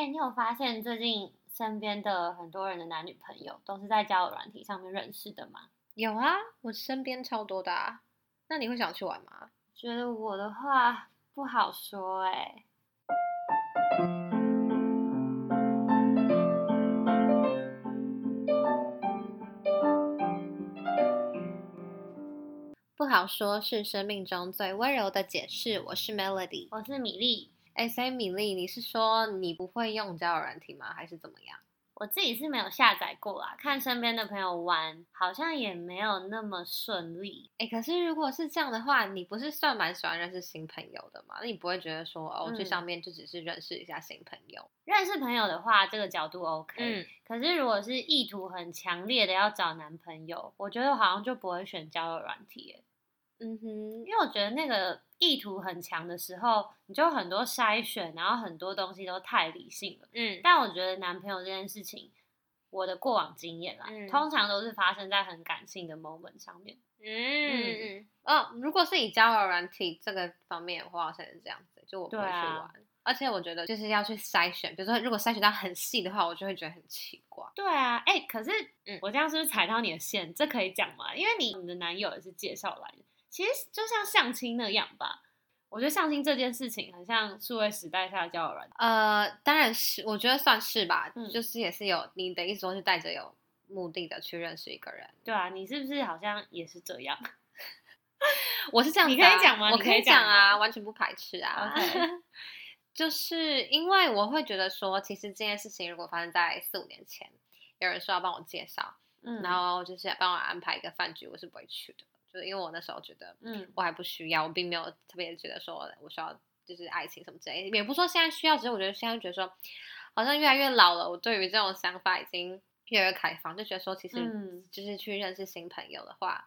哎、欸，你有发现最近身边的很多人的男女朋友都是在交友软体上面认识的吗？有啊，我身边超多的啊。那你会想去玩吗？觉得我的话不好说哎、欸。不好说，是生命中最温柔的解释。我是 Melody，我是米粒。哎，所以米粒，你是说你不会用交友软体吗？还是怎么样？我自己是没有下载过啦，看身边的朋友玩，好像也没有那么顺利。哎，可是如果是这样的话，你不是算蛮喜欢认识新朋友的吗？那你不会觉得说，哦，去上面就只是认识一下新朋友？嗯，认识朋友的话，这个角度 OK。嗯，可是如果是意图很强烈的要找男朋友，我觉得好像就不会选交友软体。嗯哼，因为我觉得那个意图很强的时候，你就很多筛选，然后很多东西都太理性了。嗯，但我觉得男朋友这件事情，我的过往经验啦，嗯、通常都是发生在很感性的 moment 上面。嗯嗯哦，如果是以交友软体这个方面的话，好像是这样子，就我不会去玩。啊、而且我觉得就是要去筛选，比如说如果筛选到很细的话，我就会觉得很奇怪。对啊，哎、欸，可是，嗯，我这样是不是踩到你的线？这可以讲吗？因为你你的男友也是介绍来的。其实就像相亲那样吧，我觉得相亲这件事情很像数位时代下的交友软件。呃，当然是，我觉得算是吧，嗯、就是也是有你的意思说是带着有目的的去认识一个人。对啊，你是不是好像也是这样？我是这样、啊，你可以讲吗？我可以讲啊，完全不排斥啊。Okay. 就是因为我会觉得说，其实这件事情如果发生在四五年前，有人说要帮我介绍，嗯，然后就是帮我安排一个饭局，我是不会去的。就是因为我那时候觉得，嗯，我还不需要，嗯、我并没有特别觉得说我需要就是爱情什么之类的，也不说现在需要，只是我觉得现在觉得说，好像越来越老了，我对于这种想法已经越来越开放，就觉得说其实就是去认识新朋友的话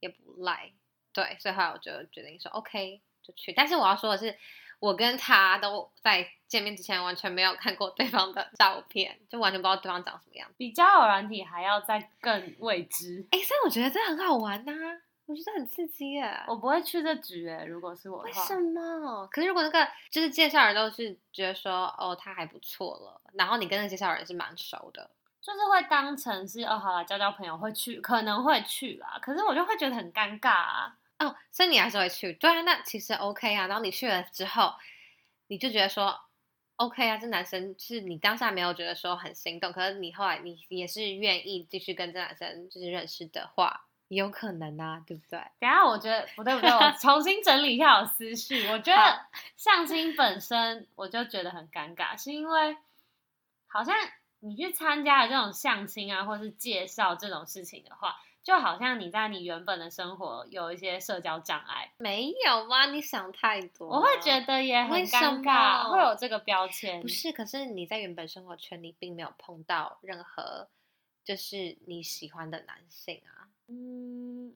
也不赖，对，所以后来我就决定说 OK 就去，但是我要说的是，我跟他都在见面之前完全没有看过对方的照片，就完全不知道对方长什么样，比交友软体还要再更未知，哎，所以我觉得这很好玩呐、啊。我觉得很刺激耶！我不会去这局诶，如果是我的话。为什么？可是如果那个就是介绍人都是觉得说哦他还不错了，然后你跟那个介绍人是蛮熟的，就是会当成是哦好了交交朋友会去，可能会去啦。可是我就会觉得很尴尬啊。哦，所以你还是会去？对啊，那其实 OK 啊。然后你去了之后，你就觉得说 OK 啊，这男生是你当下没有觉得说很心动，可是你后来你也是愿意继续跟这男生就是认识的话。有可能啊，对不对？等下，我觉得不对不对，我重新整理一下我思绪。我觉得相亲本身我就觉得很尴尬，是因为好像你去参加了这种相亲啊，或是介绍这种事情的话，就好像你在你原本的生活有一些社交障碍。没有吗？你想太多。我会觉得也很尴尬，会有这个标签。不是，可是你在原本生活圈里并没有碰到任何就是你喜欢的男性啊。嗯，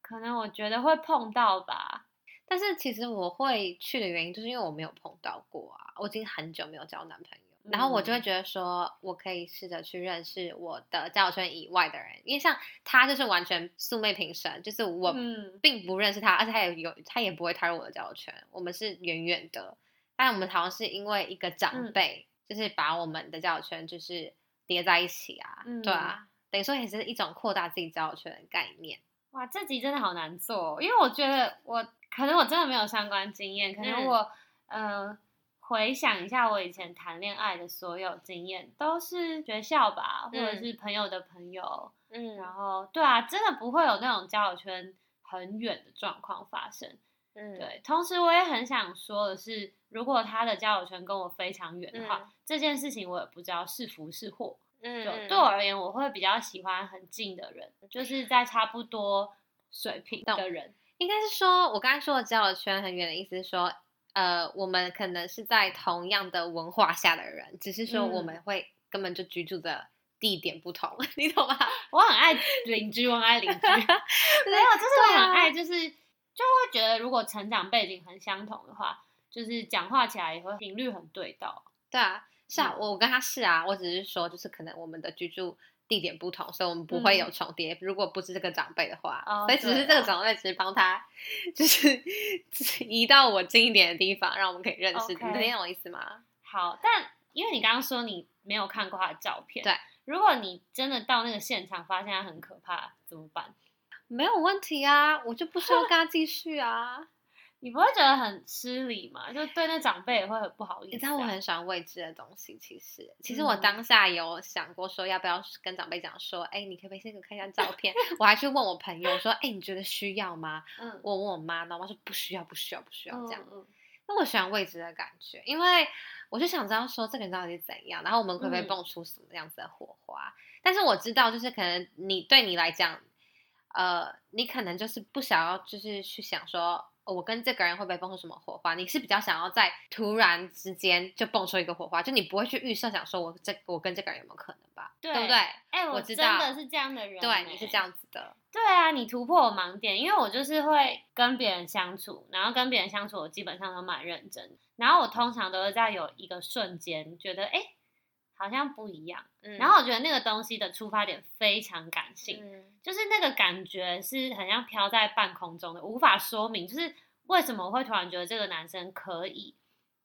可能我觉得会碰到吧，但是其实我会去的原因，就是因为我没有碰到过啊，我已经很久没有交男朋友，嗯、然后我就会觉得说，我可以试着去认识我的交友圈以外的人，因为像他就是完全素昧平生，就是我并不认识他，嗯、而且他也有他也不会踏入我的交友圈，我们是远远的，但我们好像是因为一个长辈，嗯、就是把我们的交友圈就是叠在一起啊，嗯、对啊。等于说也是一种扩大自己交友圈的概念。哇，这集真的好难做，因为我觉得我可能我真的没有相关经验，可能我、嗯、呃回想一下我以前谈恋爱的所有经验，都是学校吧，或者是朋友的朋友，嗯，然后对啊，真的不会有那种交友圈很远的状况发生。嗯，对。同时，我也很想说的是，如果他的交友圈跟我非常远的话，嗯、这件事情我也不知道是福是祸。嗯，就对我而言，我会比较喜欢很近的人，就是在差不多水平的人。应该是说，我刚才说的交友圈很远的意思是说，呃，我们可能是在同样的文化下的人，只是说我们会根本就居住的地点不同，嗯、你懂吗？我很爱邻居，我很爱邻居，没有，就是我很爱，就是就会觉得如果成长背景很相同的话，就是讲话起来也会频率很对到。对啊。是啊，我跟他是啊，我只是说，就是可能我们的居住地点不同，所以我们不会有重叠。嗯、如果不是这个长辈的话，哦、所以只是这个长辈只是帮他，就是 移到我近一点的地方，让我们可以认识。你听懂我意思吗？好，但因为你刚刚说你没有看过他的照片，对，如果你真的到那个现场发现他很可怕，怎么办？没有问题啊，我就不需要 跟他继续啊。你不会觉得很失礼吗？就对那长辈也会很不好意思啊。你知道我很喜欢未知的东西，其实，其实我当下有想过说要不要跟长辈讲说，哎、嗯，你可不可以先给我看一下照片？我还去问我朋友说，哎，你觉得需要吗？嗯，我问我妈，然后我妈说不需要，不需要，不需要这样。嗯，那我喜欢未知的感觉，因为我就想知道说这个人到底是怎样，然后我们可不可以蹦出什么样子的火花？嗯，但是我知道，就是可能你对你来讲，呃，你可能就是不想要，就是去想说。我跟这个人会不会蹦出什么火花？你是比较想要在突然之间就蹦出一个火花，就你不会去预设想说我这我跟这个人有没有可能吧？对，对不对？哎、欸，我真的是这样的人。对，你是这样子的。对啊，你突破我盲点，因为我就是会跟别人相处，然后跟别人相处，我基本上都蛮认真。然后我通常都是在有一个瞬间觉得，哎，好像不一样。嗯。然后我觉得那个东西的出发点非常感性，嗯，就是那个感觉是很像飘在半空中的，无法说明，就是。为什么我会突然觉得这个男生可以？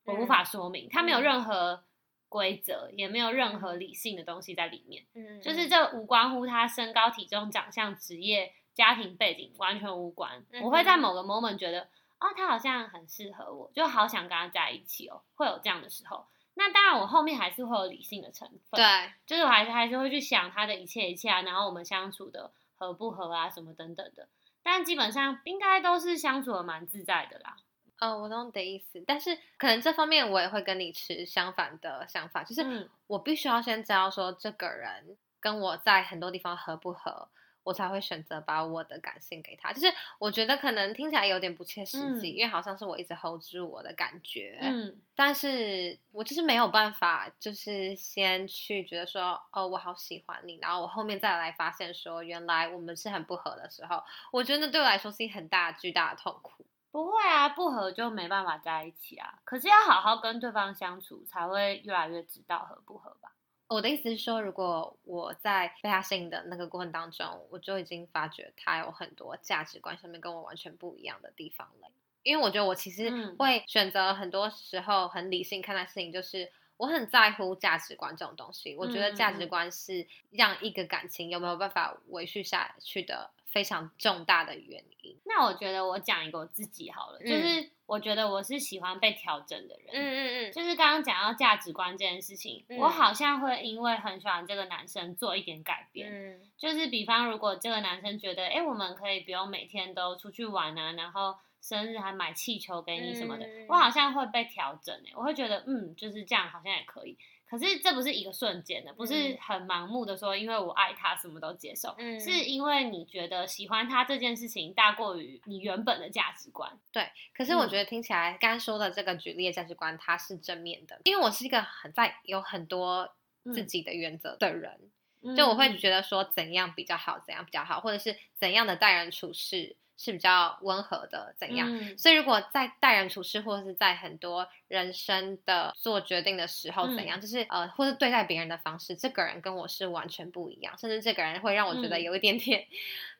我无法说明，嗯、他没有任何规则，嗯、也没有任何理性的东西在里面。嗯，就是这无关乎他身高、体重、长相、职业、家庭背景，完全无关。嗯、我会在某个 moment 觉得，哦，他好像很适合我，就好想跟他在一起哦。会有这样的时候。那当然，我后面还是会有理性的成分。对，就是我还是还是会去想他的一切一切啊，然后我们相处的合不合啊，什么等等的。但基本上应该都是相处的蛮自在的啦。哦，我懂你的意思，但是可能这方面我也会跟你持相反的想法，就是我必须要先知道说这个人跟我在很多地方合不合。我才会选择把我的感性给他，就是我觉得可能听起来有点不切实际，嗯、因为好像是我一直 hold 住我的感觉，嗯，但是我就是没有办法，就是先去觉得说，哦，我好喜欢你，然后我后面再来发现说，原来我们是很不合的时候，我觉得对我来说是一很大巨大的痛苦。不会啊，不合就没办法在一起啊，可是要好好跟对方相处，才会越来越知道合不合吧。我的意思是说，如果我在被他吸引的那个过程当中，我就已经发觉他有很多价值观上面跟我完全不一样的地方了。因为我觉得我其实会选择很多时候很理性看待事情，就是我很在乎价值观这种东西。我觉得价值观是让一个感情有没有办法维续下去的非常重大的原因。那我觉得我讲一个我自己好了，就是。我觉得我是喜欢被调整的人，嗯嗯嗯，就是刚刚讲到价值观这件事情，嗯、我好像会因为很喜欢这个男生做一点改变，嗯，就是比方如果这个男生觉得，哎，我们可以不用每天都出去玩啊，然后生日还买气球给你什么的，嗯、我好像会被调整，哎，我会觉得，嗯，就是这样好像也可以。可是这不是一个瞬间的，不是很盲目的说，因为我爱他什么都接受，嗯，是因为你觉得喜欢他这件事情大过于你原本的价值观。对，可是我觉得听起来刚刚说的这个举例的价值观，它是正面的，因为我是一个很在有很多自己的原则的人，嗯，就我会觉得说怎样比较好，怎样比较好，或者是怎样的待人处事。是比较温和的，怎样？嗯、所以如果在待人处事，或者是在很多人生的做决定的时候，怎样？嗯、就是呃，或者对待别人的方式，这个人跟我是完全不一样，甚至这个人会让我觉得有一点点、嗯、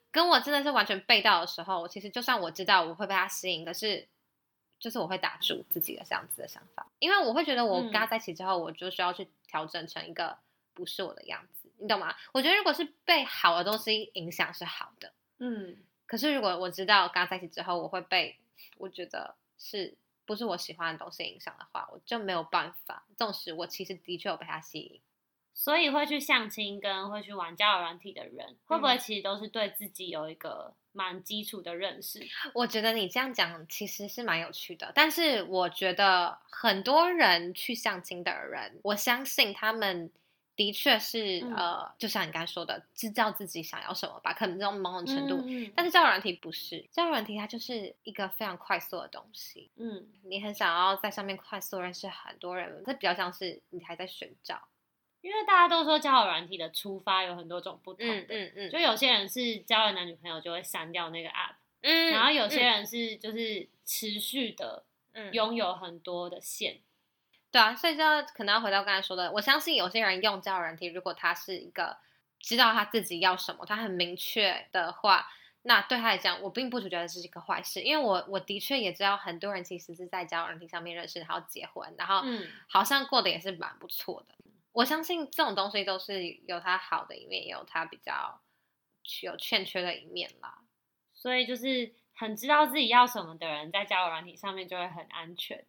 跟我真的是完全背道的时候，其实就算我知道我会被他吸引，可是就是我会打住自己的这样子的想法，因为我会觉得我跟他在一起之后，我就需要去调整成一个不是我的样子，你懂吗？我觉得如果是被好的东西影响是好的，嗯。可是，如果我知道跟他在一起之后，我会被我觉得是不是我喜欢的东西影响的话，我就没有办法。纵使我其实的确有被他吸引，所以会去相亲跟会去玩交友软体的人，会不会其实都是对自己有一个蛮基础的认识？我觉得你这样讲其实是蛮有趣的。但是我觉得很多人去相亲的人，我相信他们。的确是，嗯、呃，就像你刚才说的，知道自己想要什么吧，可能这种某种程度。嗯嗯、但是交友软体不是，交友软体它就是一个非常快速的东西。嗯，你很想要在上面快速认识很多人，这比较像是你还在寻找。因为大家都说交友软体的出发有很多种不同的，嗯嗯，嗯，就有些人是交了男女朋友就会删掉那个 app，嗯，然后有些人是就是持续的拥有很多的线。对啊，所以就可能要回到刚才说的，我相信有些人用交友软体，如果他是一个知道他自己要什么，他很明确的话，那对他来讲，我并不觉得这是一个坏事，因为我我的确也知道很多人其实是在交友软体上面认识，然后结婚，然后好像过得也是蛮不错的。嗯、我相信这种东西都是有它好的一面，也有它比较有欠缺的一面啦。所以就是很知道自己要什么的人，在交友软体上面就会很安全。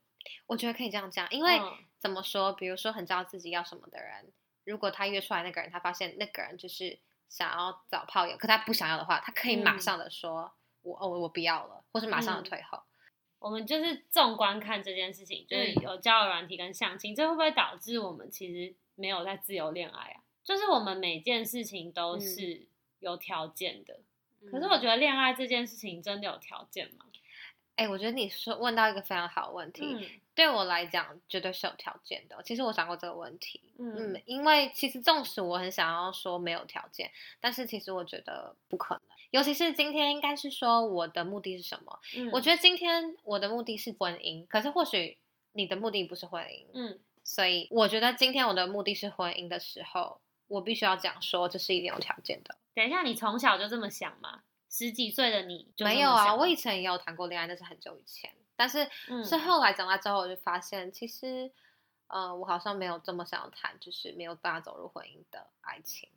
我觉得可以这样讲，因为、嗯、怎么说，比如说很知道自己要什么的人，如果他约出来那个人，他发现那个人就是。想要找炮友，可他不想要的话，他可以马上的说：“嗯、我哦，我不要了，或是马上的退后。嗯”我们就是纵观看这件事情，就是有交友软体跟相亲，嗯、这会不会导致我们其实没有在自由恋爱啊？就是我们每件事情都是有条件的，嗯、可是我觉得恋爱这件事情真的有条件吗？哎、欸，我觉得你说问到一个非常好的问题。嗯对我来讲，绝对是有条件的。其实我想过这个问题，嗯，嗯，因为其实纵使我很想要说没有条件，但是其实我觉得不可能。尤其是今天，应该是说我的目的是什么？嗯，我觉得今天我的目的是婚姻，可是或许你的目的不是婚姻，嗯，所以我觉得今天我的目的是婚姻的时候，我必须要讲说这是一定有条件的。等一下，你从小就这么想吗？十几岁的你就没有啊？我以前也有谈过恋爱，那是很久以前。但是是后来长大之后，我就发现，嗯、其实，呃，我好像没有这么想要谈，就是没有办法走入婚姻的爱情，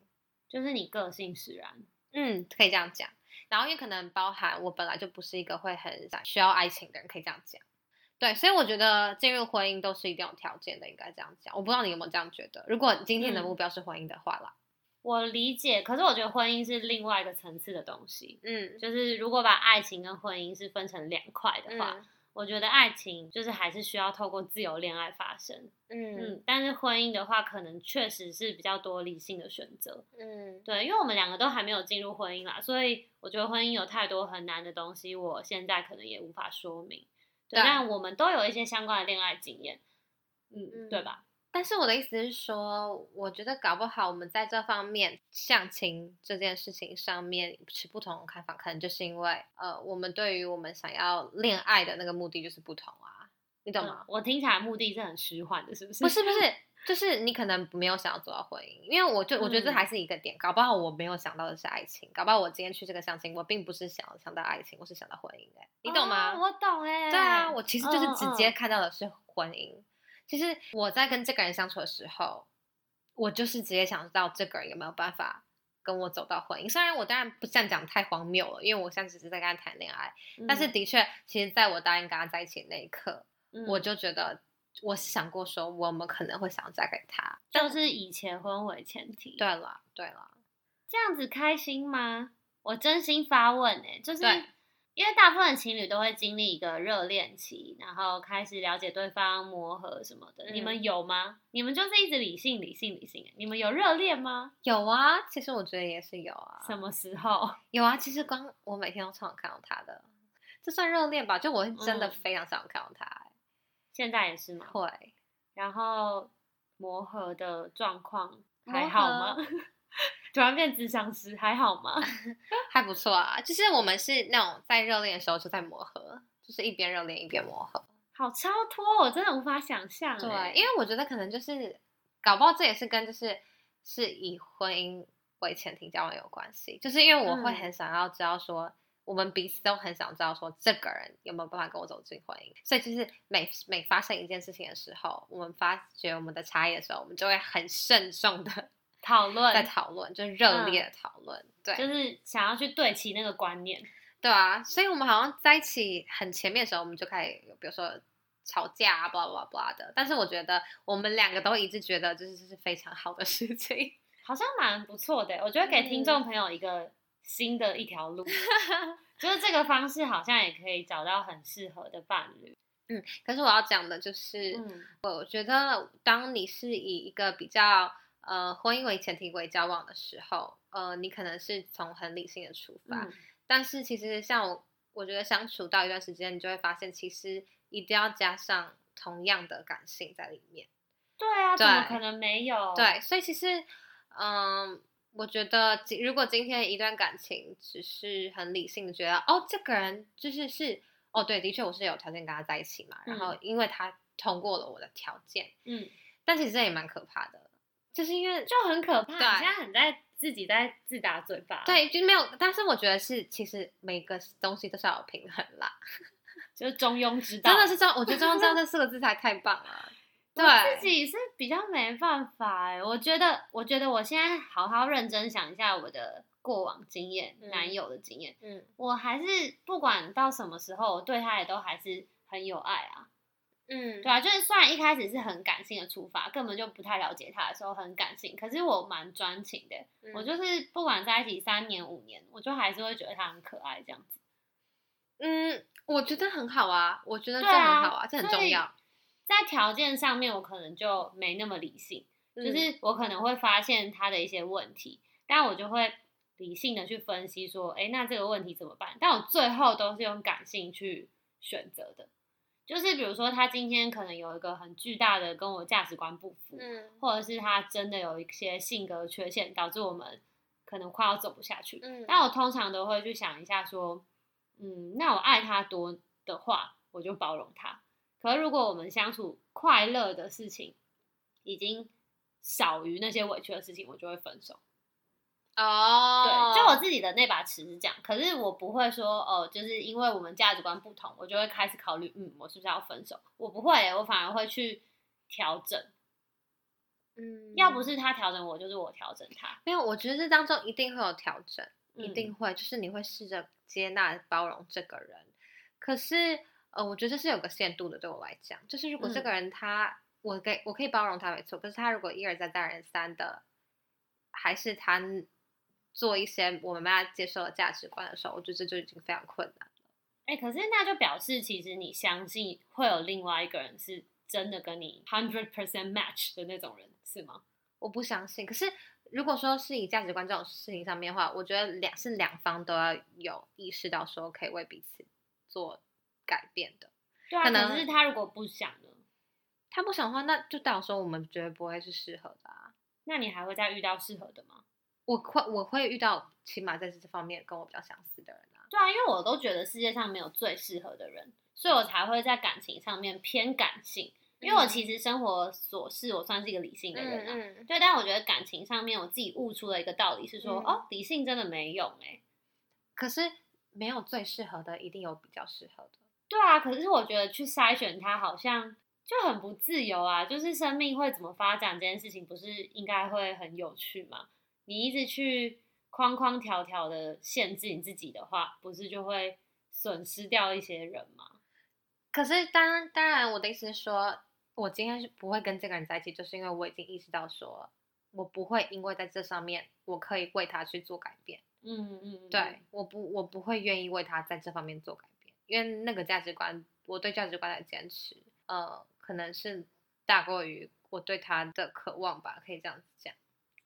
就是你个性使然，嗯，可以这样讲。然后也可能包含我本来就不是一个会很需要爱情的人，可以这样讲。对，所以我觉得进入婚姻都是一定有条件的，应该这样讲。我不知道你有没有这样觉得？如果今天的目标是婚姻的话啦，嗯、我理解。可是我觉得婚姻是另外一个层次的东西，嗯，就是如果把爱情跟婚姻是分成两块的话。嗯我觉得爱情就是还是需要透过自由恋爱发生，嗯嗯，但是婚姻的话，可能确实是比较多理性的选择，嗯，对，因为我们两个都还没有进入婚姻啦，所以我觉得婚姻有太多很难的东西，我现在可能也无法说明，对，对，但我们都有一些相关的恋爱经验，嗯，嗯对吧？但是我的意思是说，我觉得搞不好我们在这方面相亲这件事情上面持不同的看法，可能就是因为呃，我们对于我们想要恋爱的那个目的就是不同啊，你懂吗？嗯、我听起来目的是很虚幻的，是不是？不是不是，就是你可能没有想要走到婚姻，因为我就我觉得这还是一个点，嗯、搞不好我没有想到的是爱情，搞不好我今天去这个相亲，我并不是想要想到爱情，我是想到婚姻的，你懂吗？哦、我懂哎，对啊，我其实就是直接看到的是婚姻。嗯嗯其实我在跟这个人相处的时候，我就是直接想知道这个人有没有办法跟我走到婚姻。虽然我当然不这样讲太荒谬了，因为我现在只是在跟他谈恋爱，嗯、但是的确，其实在我答应跟他在一起那一刻，嗯、我就觉得我想过说，我们可能会想要嫁给他，就是以结婚为前提。对了，对了，这样子开心吗？我真心发问哎、欸，就是。因为大部分情侣都会经历一个热恋期，然后开始了解对方、磨合什么的。嗯、你们有吗？你们就是一直理性、理性、理性。你们有热恋吗？有啊，其实我觉得也是有啊。什么时候？有啊，其实光我每天都常常看到他的，这算热恋吧？就我真的非常想看到他、欸嗯。现在也是吗？会。然后磨合的状况还好吗？突然变咨商师，还好吗？还不错啊，就是我们是那种在热恋的时候就在磨合，就是一边热恋一边磨合，好超脱，我真的无法想象。对，因为我觉得可能就是搞不好这也是跟就是是以婚姻为前提交往有关系，就是因为我会很想要知道说，嗯、我们彼此都很想知道说这个人有没有办法跟我走进婚姻，所以就是每每发生一件事情的时候，我们发觉我们的差异的时候，我们就会很慎重的。讨论，在讨论，就是热烈的讨论，嗯、对，就是想要去对齐那个观念，对啊，所以我们好像在一起很前面的时候，我们就开始，比如说吵架啊，blah blah blah 的。但是我觉得我们两个都一直觉得，就是这是非常好的事情，好像蛮不错的。我觉得给听众朋友一个新的一条路，嗯、就是这个方式好像也可以找到很适合的伴侣。嗯，可是我要讲的就是，嗯、我觉得当你是以一个比较。呃，婚姻为前提为交往的时候，呃，你可能是从很理性的出发，嗯、但是其实像我，我觉得相处到一段时间，你就会发现，其实一定要加上同样的感性在里面。对啊，对怎么可能没有？对，所以其实，嗯、呃，我觉得，如果今天一段感情只是很理性的觉得，哦，这个人就是是，哦，对，的确我是有条件跟他在一起嘛，嗯、然后因为他通过了我的条件，嗯，但其实这也蛮可怕的。就是因为就很可怕，对你现在很在自己在自打嘴巴。对，就没有。但是我觉得是，其实每个东西都是要有平衡啦，就是中庸之道。真的是中，我觉得中庸之道这四个字才太棒了。对，自己是比较没办法哎，我觉得，我觉得我现在好好认真想一下我的过往经验，嗯、男友的经验，嗯，我还是不管到什么时候，我对他也都还是很有爱啊，嗯，对啊，就是虽然一开始是很感性的出发，根本就不太了解他的时候很感性，可是我蛮专情的，嗯、我就是不管在一起三年五年，我就还是会觉得他很可爱这样子，嗯，我觉得很好啊，我觉得这很好啊，啊这很重要。在条件上面，我可能就没那么理性，嗯、就是我可能会发现他的一些问题，但我就会理性的去分析说，哎，那这个问题怎么办？但我最后都是用感性去选择的，就是比如说他今天可能有一个很巨大的跟我价值观不符，嗯，或者是他真的有一些性格缺陷，导致我们可能快要走不下去，嗯，但我通常都会去想一下说，嗯，那我爱他多的话，我就包容他。可是，如果我们相处快乐的事情已经少于那些委屈的事情，我就会分手。哦，oh. 对，就我自己的那把尺是这样。可是我不会说，哦，就是因为我们价值观不同，我就会开始考虑，嗯，我是不是要分手？我不会，我反而会去调整。嗯，要不是他调整我，就是我调整他。没有，我觉得这当中一定会有调整，一定会，就是你会试着接纳、包容这个人。可是。呃，我觉得这是有个限度的，对我来讲，就是如果这个人他，嗯、我给我可以包容他没错，可是他如果一而再再而三的，还是他做一些我们大家接受的价值观的时候，我觉得这就已经非常困难了。哎、欸，可是那就表示其实你相信会有另外一个人是真的跟你 hundred percent match 的那种人，是吗？我不相信。可是如果说是以价值观这种事情上面的话，我觉得两是两方都要有意识到说可以为彼此做。改变的，对啊，可能是他如果不想呢？他不想的话，那就代表说我们绝对不会是适合的啊。那你还会再遇到适合的吗？我会，我会遇到起码在这方面跟我比较相似的人啊。对啊，因为我都觉得世界上没有最适合的人，所以我才会在感情上面偏感性。因为我其实生活琐事，我算是一个理性的人啊。嗯嗯。对，但我觉得感情上面，我自己悟出了一个道理是说，嗯、哦，理性真的没用哎、欸。可是没有最适合的，一定有比较适合的。对啊，可是我觉得去筛选它好像就很不自由啊。就是生命会怎么发展这件事情，不是应该会很有趣吗？你一直去框框条条的限制你自己的话，不是就会损失掉一些人吗？可是当然，当然，我的意思是说，我今天是不会跟这个人在一起，就是因为我已经意识到说，我不会因为在这上面我可以为他去做改变。嗯嗯，对，我不，我不会愿意为他在这方面做改变。因为那个价值观，我对价值观的坚持，呃，可能是大过于我对他的渴望吧，可以这样子讲。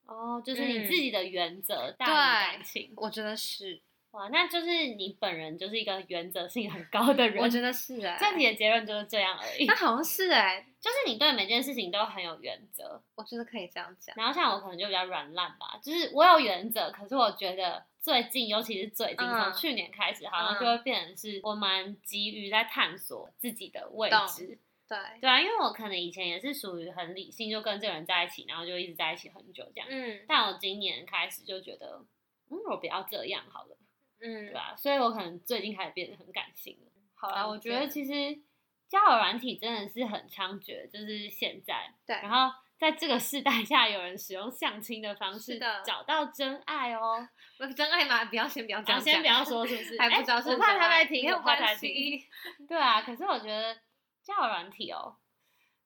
哦，就是你自己的原则大于感情，我觉得是。哇，那就是你本人就是一个原则性很高的人，我觉得是哎。这题的结论就是这样而已。那好像是哎，就是你对每件事情都很有原则，我觉得可以这样讲。然后像我可能就比较软烂吧，就是我有原则，可是我觉得。最近，尤其是最近，从去年开始，好像就会变成是我蛮急于在探索自己的位置。对对啊，因为我可能以前也是属于很理性，就跟这个人在一起，然后就一直在一起很久这样。嗯，但我今年开始就觉得，嗯，我不要这样好了。嗯，对吧？所以我可能最近开始变得很感性了。好啊，我觉得其实交友软体真的是很猖獗，就是现在。对。然后在这个时代下，有人使用相亲的方式找到真爱哦。那真爱嘛，不要先不要讲。先不要说，还不知道是。我怕他来听，我怕他听。对啊，可是我觉得。交友软体哦，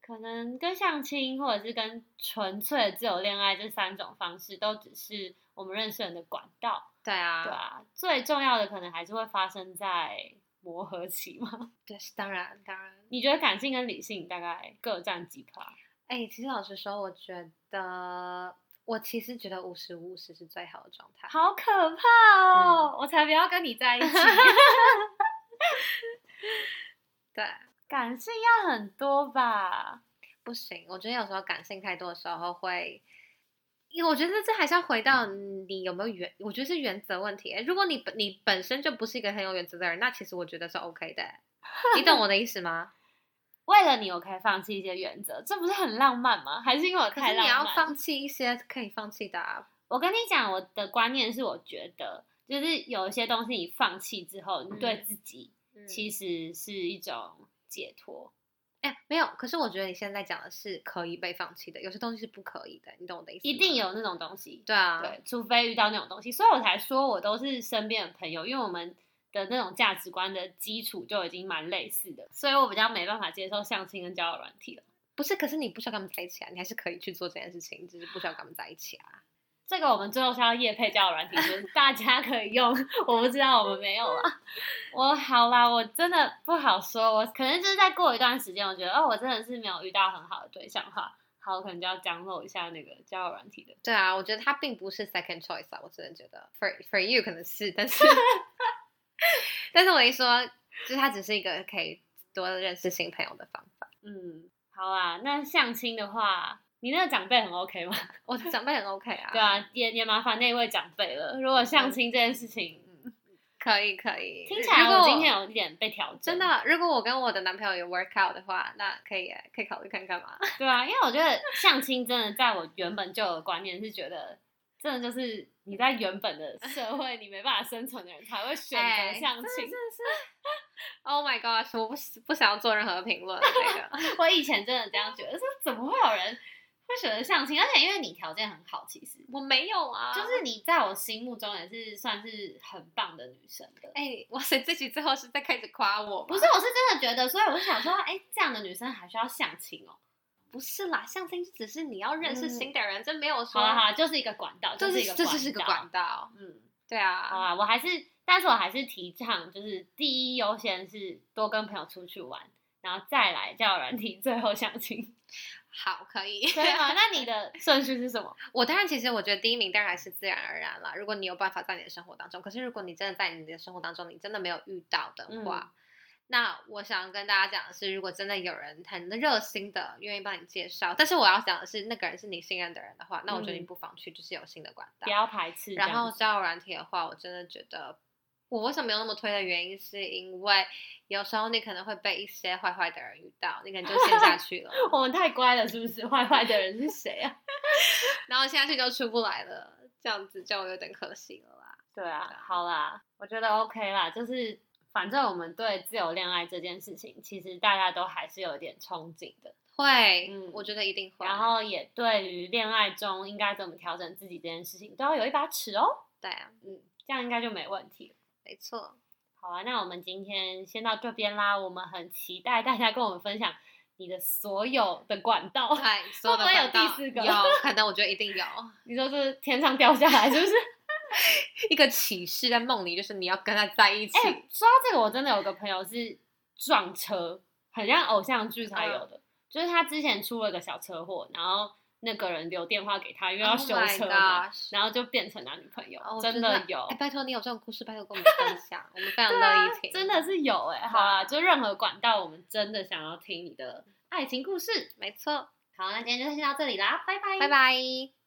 可能跟相亲或者是跟纯粹的自由恋爱这三种方式，都只是我们认识人的管道。对啊，对啊，最重要的可能还是会发生在磨合期嘛。对，当然当然。你觉得感性跟理性大概各占几趴？哎、欸，其实老实说，我觉得我其实觉得五十五十是最好的状态。好可怕哦！嗯、我才不要跟你在一起。对，感性要很多吧？不行，我觉得有时候感性太多的时候会，因为我觉得这还是要回到你有没有原，我觉得是原则问题。如果你本你本身就不是一个很有原则的人，那其实我觉得是 OK 的。你懂我的意思吗？为了你，我可以放弃一些原则，这不是很浪漫吗？还是因为我太浪漫？你要放弃一些可以放弃的啊。我跟你讲，我的观念是，我觉得就是有一些东西你放弃之后，你对自己其实是一种解脱。哎、没有，可是我觉得你现在讲的是可以被放弃的，有些东西是不可以的，你懂我的意思？一定有那种东西，对啊，对，除非遇到那种东西，所以我才说我都是身边的朋友，因为我们的那种价值观的基础就已经蛮类似的，所以我比较没办法接受相亲跟交友软体了。不是，可是你不需要跟他们在一起啊，你还是可以去做这件事情，只是不需要跟他们在一起啊。这个我们最后是要夜配交友软体，就是 大家可以用。我不知道我们没有啊。我好啦，我真的不好说。我可能就是在过一段时间，我觉得哦，我真的是没有遇到很好的对象的话，好，我可能就要 download 一下那个交友软体的。对啊，我觉得它并不是 second choice 啊，我真的觉得 for for you 可能是，但是 但是我一说，就是它只是一个可以多认识新朋友的方法。嗯，好啊，那相亲的话。你那个长辈很 OK 吗？我的长辈很 OK 啊。对啊，也也麻烦那位长辈了。如果相亲这件事情，嗯，可以可以。听起来我今天有一点被调整。真的，如果我跟我的男朋友有 work out 的话，那可以可以考虑看看嘛。对啊，因为我觉得相亲真的，在我原本就有的观念是觉得，真的就是你在原本的社会你没办法生存的人才会选择相亲。Oh my god！我不不想要做任何评论。那个，我以前真的这样觉得，说怎么会有人？会选择相亲，而且因为你条件很好，其实我没有啊，就是你在我心目中也是算是很棒的女生的。哎、欸，哇塞，这集最后是在开始夸我？不是，我是真的觉得，所以我就想说，哎、欸，这样的女生还需要相亲哦？不是啦，相亲只是你要认识新的人，这、嗯、没有说。好了好了，就是一个管道，就是一个管道，这是个管道。嗯，对啊。好啊，我还是，但是我还是提倡，就是第一优先是多跟朋友出去玩，然后再来交友软体，最后相亲。好，可以。对啊，那你的 顺序是什么？我当然，其实我觉得第一名当然还是自然而然啦。如果你有办法在你的生活当中，可是如果你真的在你的生活当中，你真的没有遇到的话，嗯、那我想跟大家讲的是，如果真的有人很热心的愿意帮你介绍，但是我要讲的是，那个人是你信任的人的话，那我觉得你不妨去，就是有新的管道，不要排斥。然后交友软体的话，我真的觉得。我为什么没有那么推的原因，是因为有时候你可能会被一些坏坏的人遇到，你可能就陷下去了。我们太乖了，是不是？坏坏的人是谁啊？然后陷下去就出不来了，这样子就有点可惜了啦。对啊，对啊，好啦，我觉得 OK 啦，就是反正我们对自由恋爱这件事情，其实大家都还是有点憧憬的。会，嗯，我觉得一定会。然后也对于恋爱中应该怎么调整自己这件事情，都要有一把尺哦。对啊，嗯，这样应该就没问题了。没错，好啊，那我们今天先到这边啦。我们很期待大家跟我们分享你的所有的管道，哎，所有的管道有第四个，有可能我觉得一定有。你说是天上掉下来，是不是 一个启示在梦里？就是你要跟他在一起。哎、欸，说到这个，我真的有个朋友是撞车，很像偶像剧才有的，嗯、就是他之前出了个小车祸，然后。那个人留电话给他，因为要修车嘛，oh、然后就变成男女朋友，oh, 真的有。哎，拜托你有这种故事，拜托跟我们分享，我们非常乐意听。真的是有哎、欸，好啦，就任何管道，我们真的想要听你的爱情故事。没错，好，那今天就先到这里啦，拜拜，拜拜。